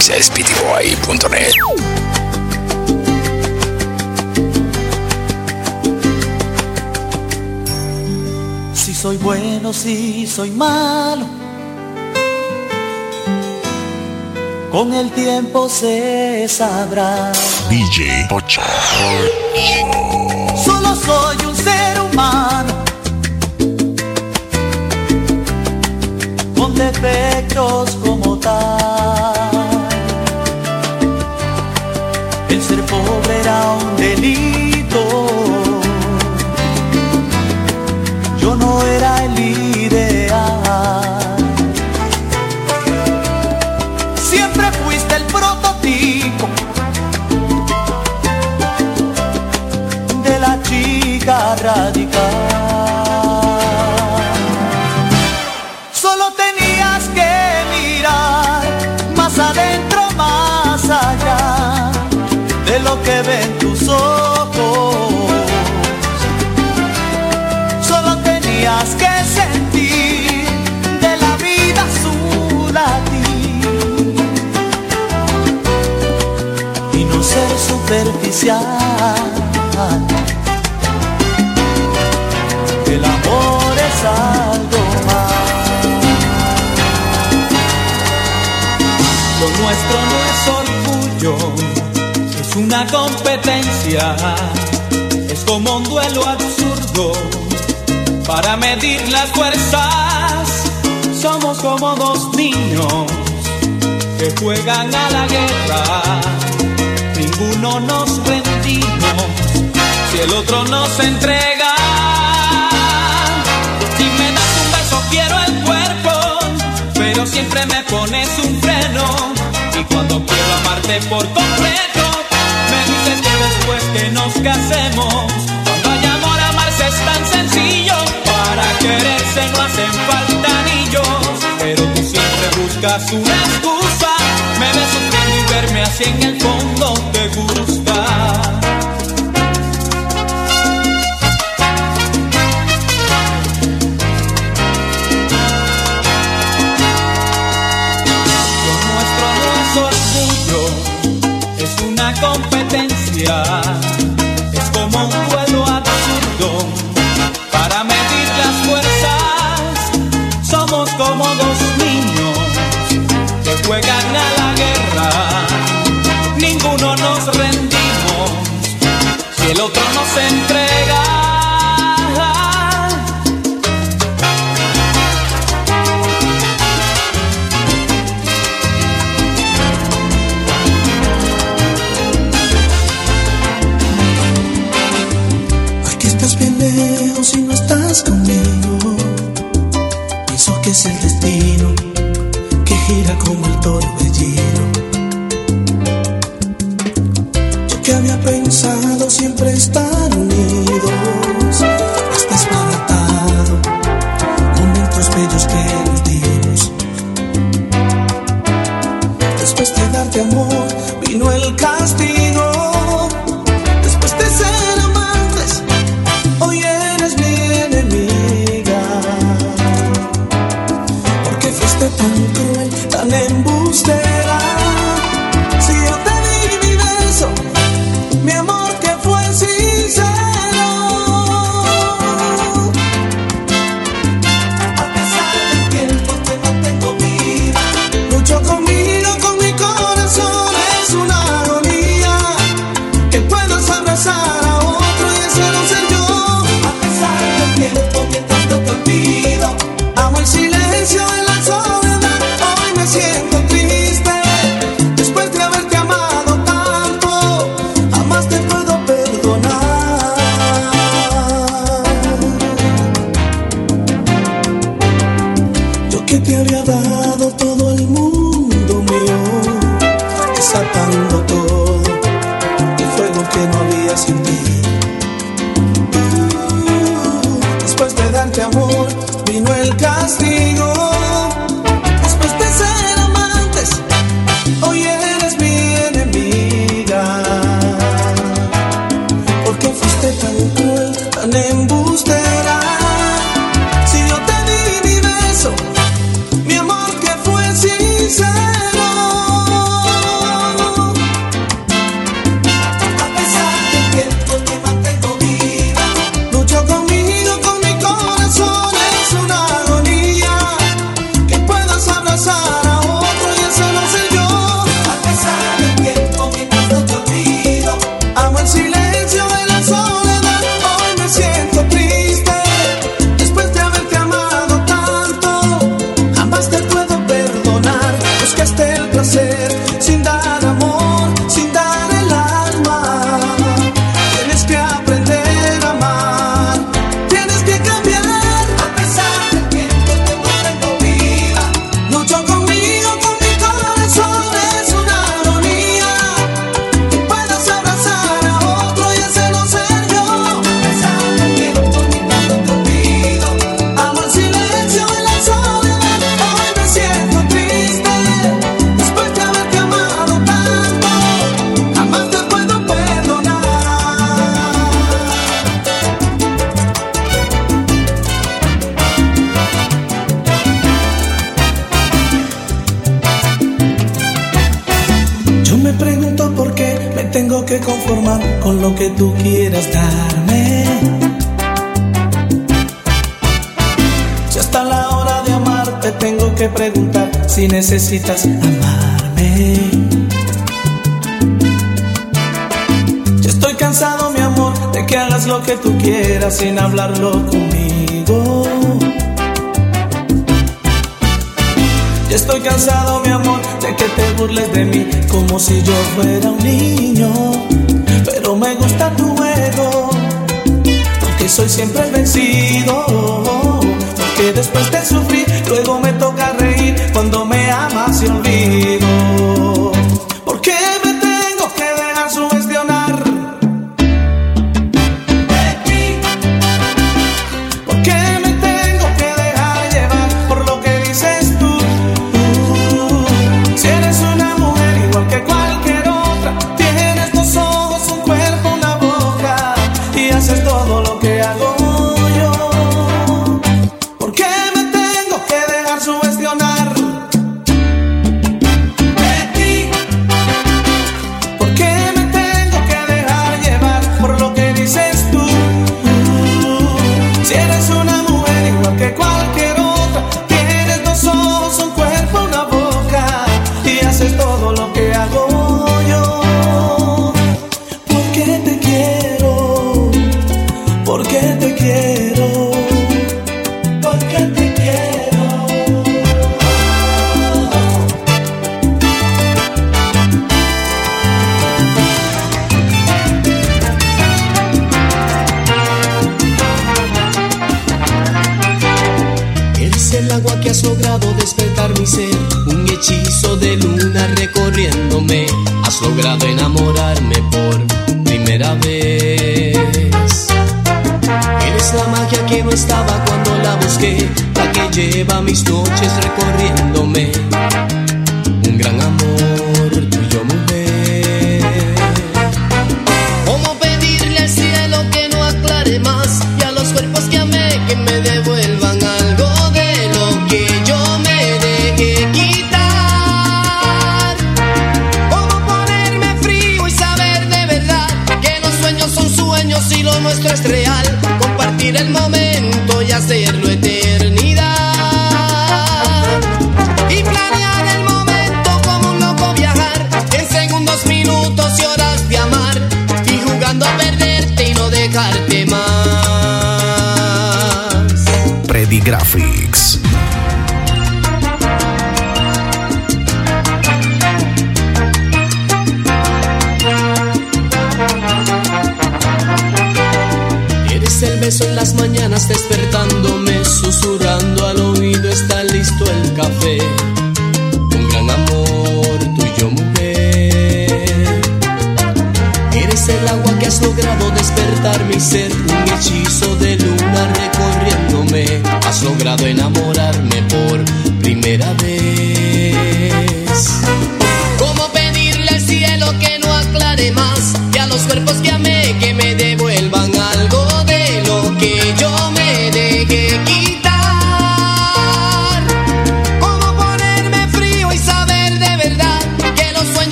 speedyboy.net. Si soy bueno, si soy malo. Con el tiempo se sabrá. DJ Pocha. Solo soy un ser humano. Con defectos como tal. Era un delito. Superficial. El amor es algo más. Lo nuestro no es orgullo, es una competencia, es como un duelo absurdo para medir las fuerzas. Somos como dos niños que juegan a la guerra, ninguno nos rendimos si el otro nos entrega. Si me das un beso quiero el cuerpo, pero siempre me pones un freno. Y cuando quiero amarte por completo, me dices que después que nos casemos, cuando hay amor amarse es tan sencillo, para quererse no hacen falta anillos, pero tú siempre buscas una excusa, me ves y verme así en el fondo te gusta. Lo nuestro orgullo, es una competencia, es como un duelo absurdo para medir las fuerzas. Somos como dos niños que juegan necesitas amarme. Ya estoy cansado, mi amor, de que hagas lo que tú quieras sin hablarlo conmigo. Ya estoy cansado, mi amor, de que te burles de mí como si yo fuera un niño. Pero me gusta tu juego, porque soy siempre vencido. Porque después de sufrir, luego me toca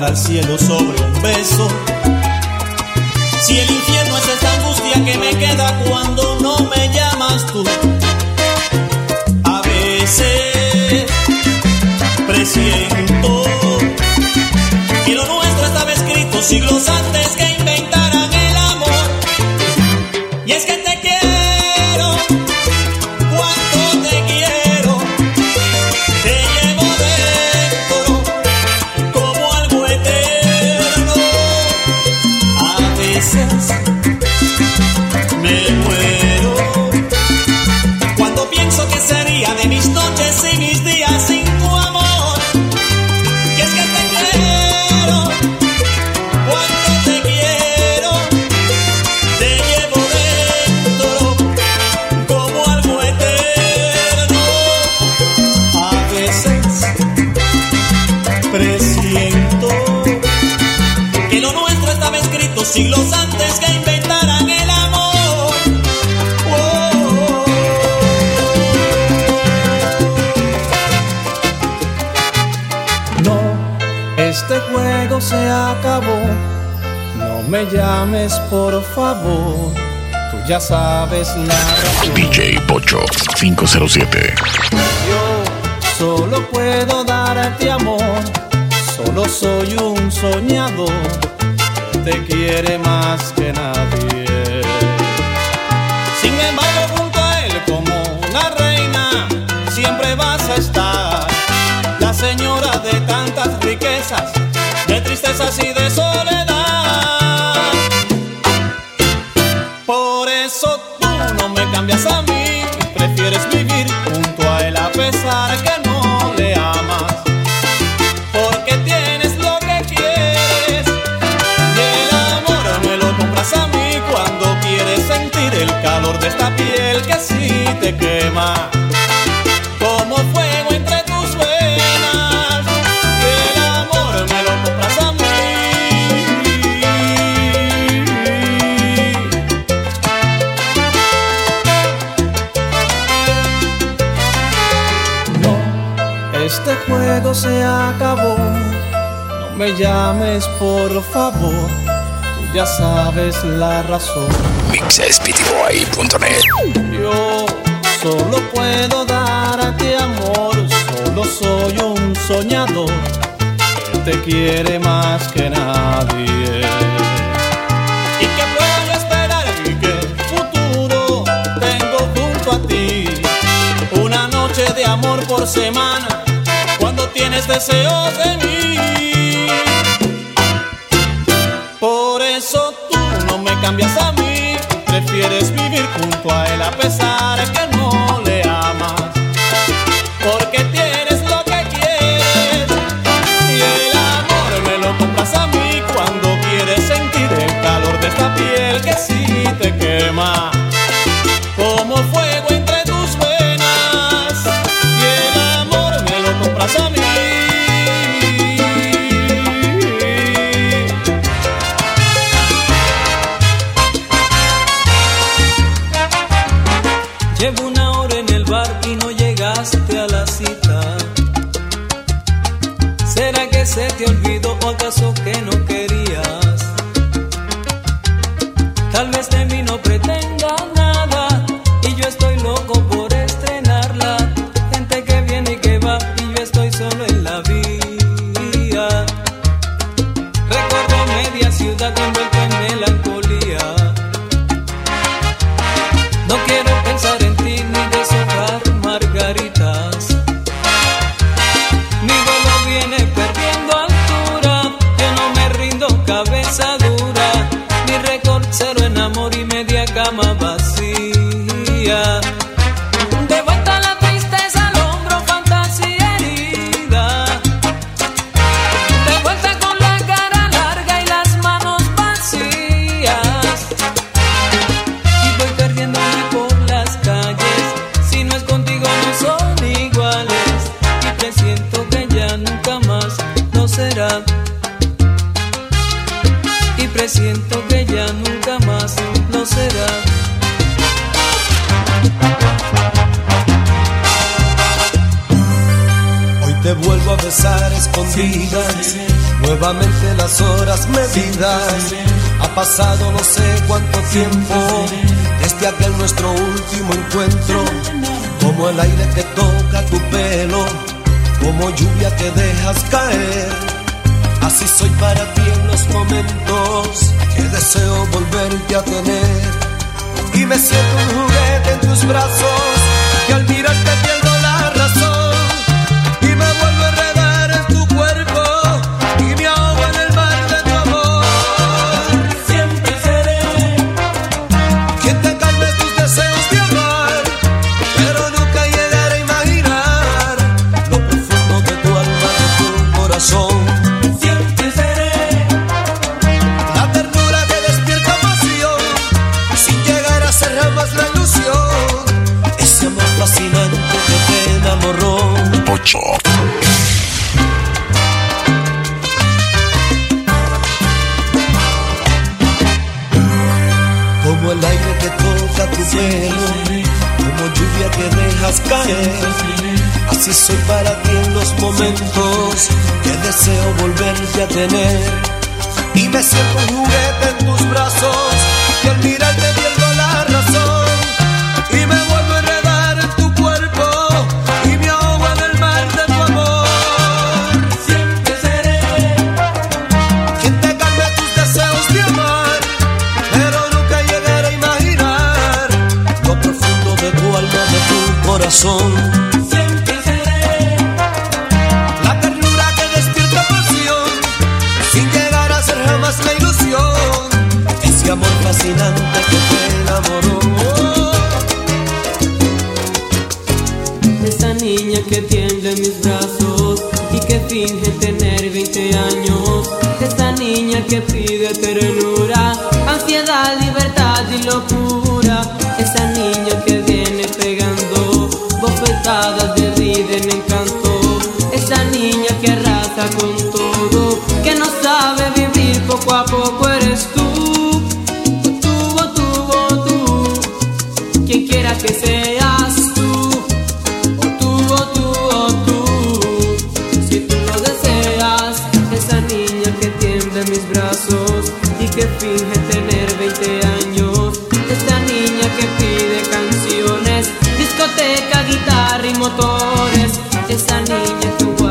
al cielo sobre un beso. Si el infierno es esta angustia que me queda cuando no me llamas tú. siglos antes que inventaran el amor. Oh, oh, oh. No, este juego se acabó. No me llames, por favor. Tú ya sabes la razón. DJ Pocho 507. Yo solo puedo darte amor. Solo soy un soñador te quiere más que nadie. Sin embargo, junto a él como una reina, siempre vas a estar. La señora de tantas riquezas, de tristezas y de sol. te quema. Como fuego entre tus venas, y el amor me lo compras a mí. No, este juego se acabó. No me llames, por favor. Tú ya sabes la razón mixesptboy.net. Yo solo puedo darte amor, solo soy un soñador que te quiere más que nadie. ¿Y qué puedo esperar y qué futuro tengo junto a ti? Una noche de amor por semana, cuando tienes deseos de mí. Por eso tú no me cambias a mí, prefieres vivir junto a él a pesar de que no. ¿Será que se te olvidó o acaso que no querías? Tal vez de mí no pretenda nada. las horas medidas. Ha pasado no sé cuánto tiempo desde aquel nuestro último encuentro. Como el aire que toca tu pelo, como lluvia que dejas caer. Así soy para ti en los momentos que deseo volverte a tener. Y me siento un juguete en tus brazos que al mirar como lluvia que dejas caer. Así soy para ti en los momentos que deseo volverte a tener. Y me siento un juguete en tus brazos. motores, esa niña tuvo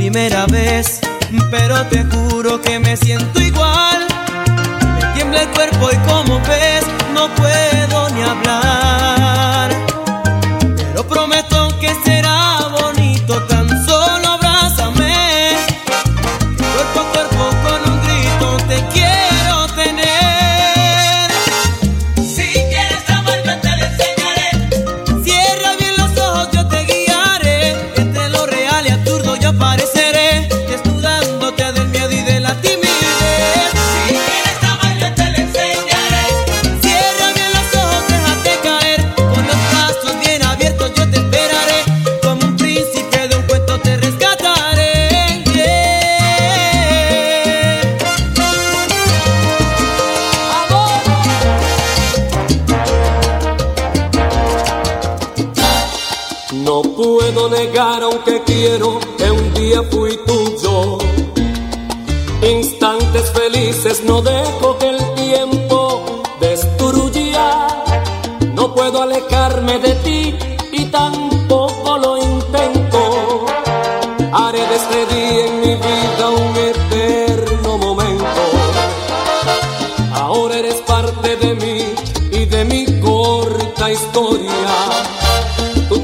primera vez, pero te juro que me siento igual. Me tiembla el cuerpo y como ves, no puedo ni hablar.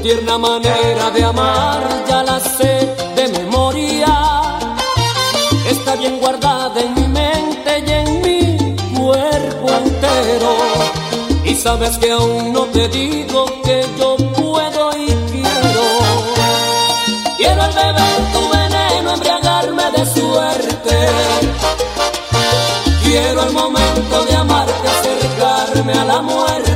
Tierna manera de amar ya la sé de memoria. Está bien guardada en mi mente y en mi cuerpo entero. Y sabes que aún no te digo que yo puedo y quiero. Quiero al beber tu veneno, embriagarme de suerte. Quiero el momento de amarte, acercarme a la muerte.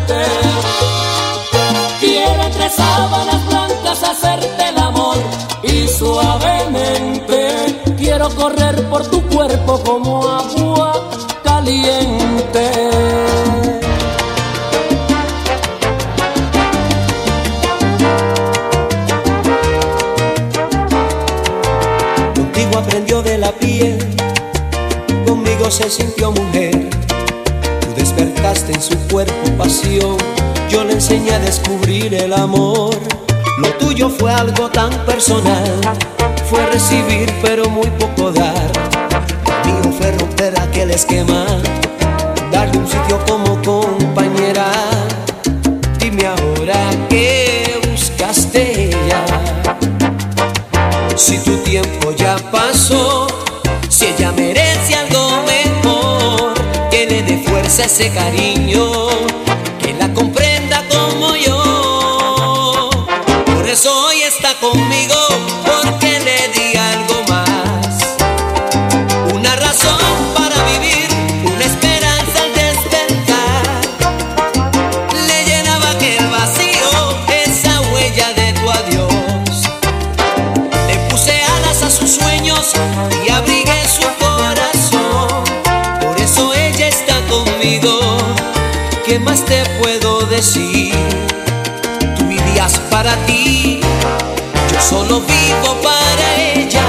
Entre sábanas blancas hacerte el amor y suavemente quiero correr por tu cuerpo como agua caliente. Contigo aprendió de la piel, conmigo se sintió mujer. Tú despertaste en su cuerpo pasión, enseñé a descubrir el amor. Lo tuyo fue algo tan personal, fue recibir pero muy poco dar. Lo mío fue romper aquel esquema, darle un sitio como compañera. Dime ahora qué buscaste ya. Si tu tiempo ya pasó, si ella merece algo mejor, le dé fuerza ese cariño, solo vivo para ella,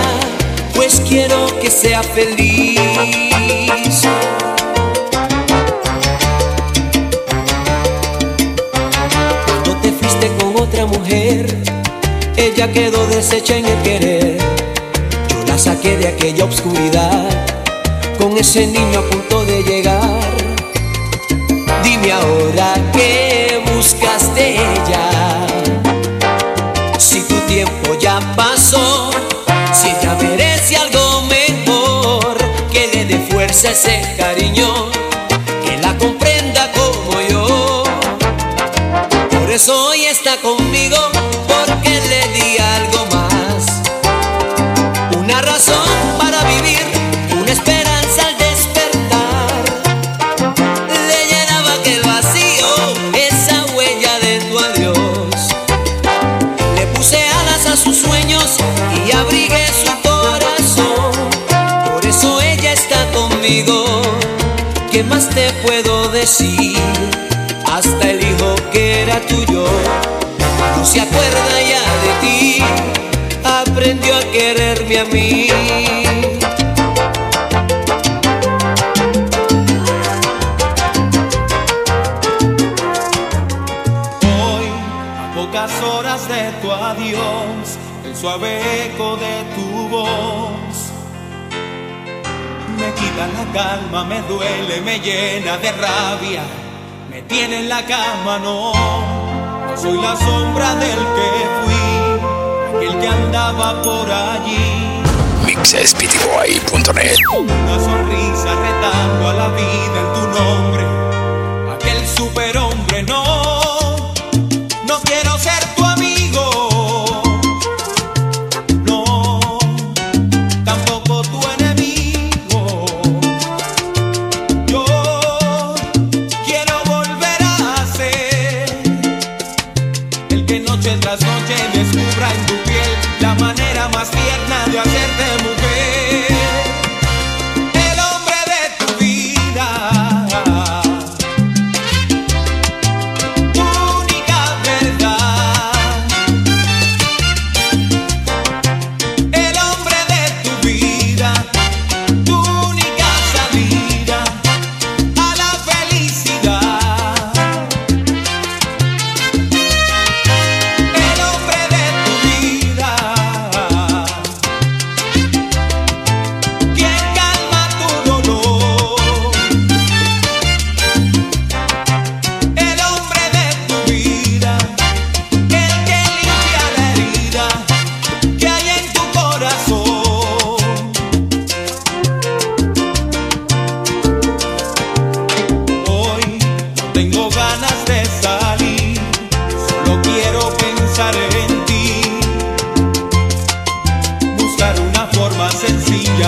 pues quiero que sea feliz. Cuando te fuiste con otra mujer, ella quedó deshecha en el querer. Yo la saqué de aquella obscuridad, con ese niño a punto de llegar. Si ella merece algo mejor, que le dé fuerza ese cariño, que la comprenda como yo. Por eso hoy está conmigo, decir, hasta el hijo que era tuyo. No se acuerda ya de ti, aprendió a quererme a mí. Hoy, a pocas horas de tu adiós, el suave eco de tu voz quita la calma, me duele, me llena de rabia, me tiene en la cama, no, soy la sombra del que fui, aquel que andaba por allí. Mixesptboy.net Una sonrisa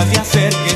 de hacer que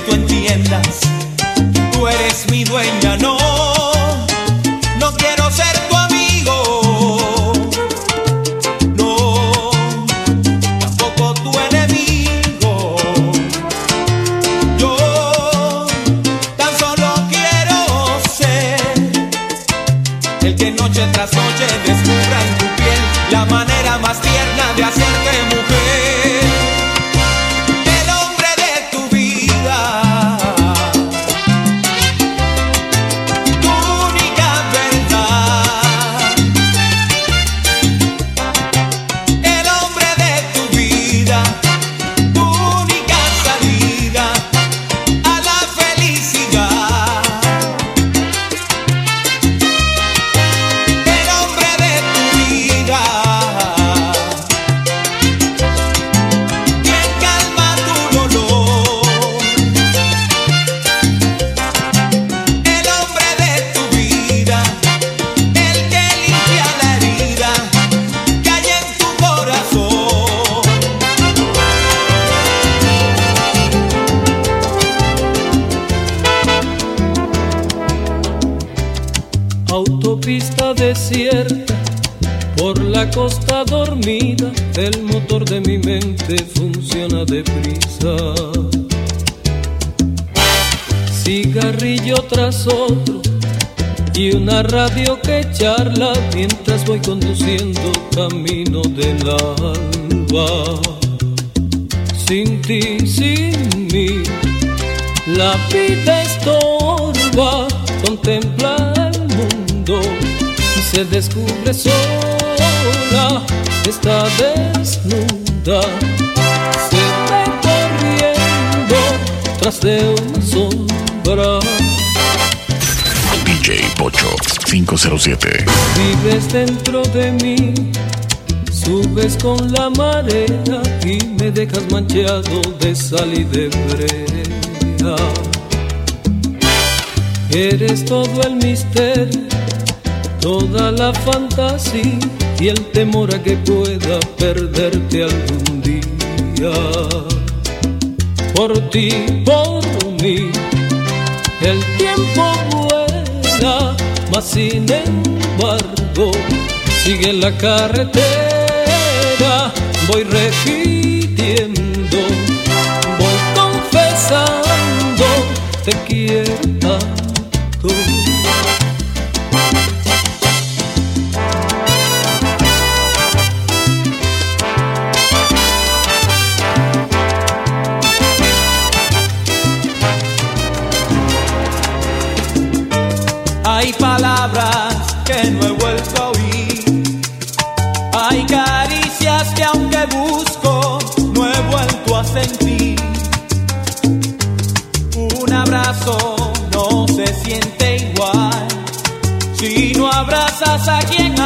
por la costa dormida, el motor de mi mente funciona deprisa. Cigarrillo tras otro y una radio que charla mientras voy conduciendo camino del alba. Sin ti, sin mí, la vida estorba, contempla el mundo se descubre sola, está desnuda, se ve corriendo tras de una sombra. DJ Pocho 507 Vives dentro de mí, subes con la marea y me dejas manchado de sal y de brea. Eres todo el misterio, toda la fantasía y el temor a que pueda perderte algún día. Por ti, por mí, el tiempo vuela, mas sin embargo sigue la carretera. Voy repitiendo, voy confesando, te quiero tú abrazas a quien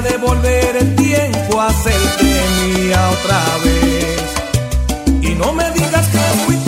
un paraíso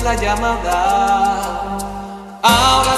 la llamada. Ahora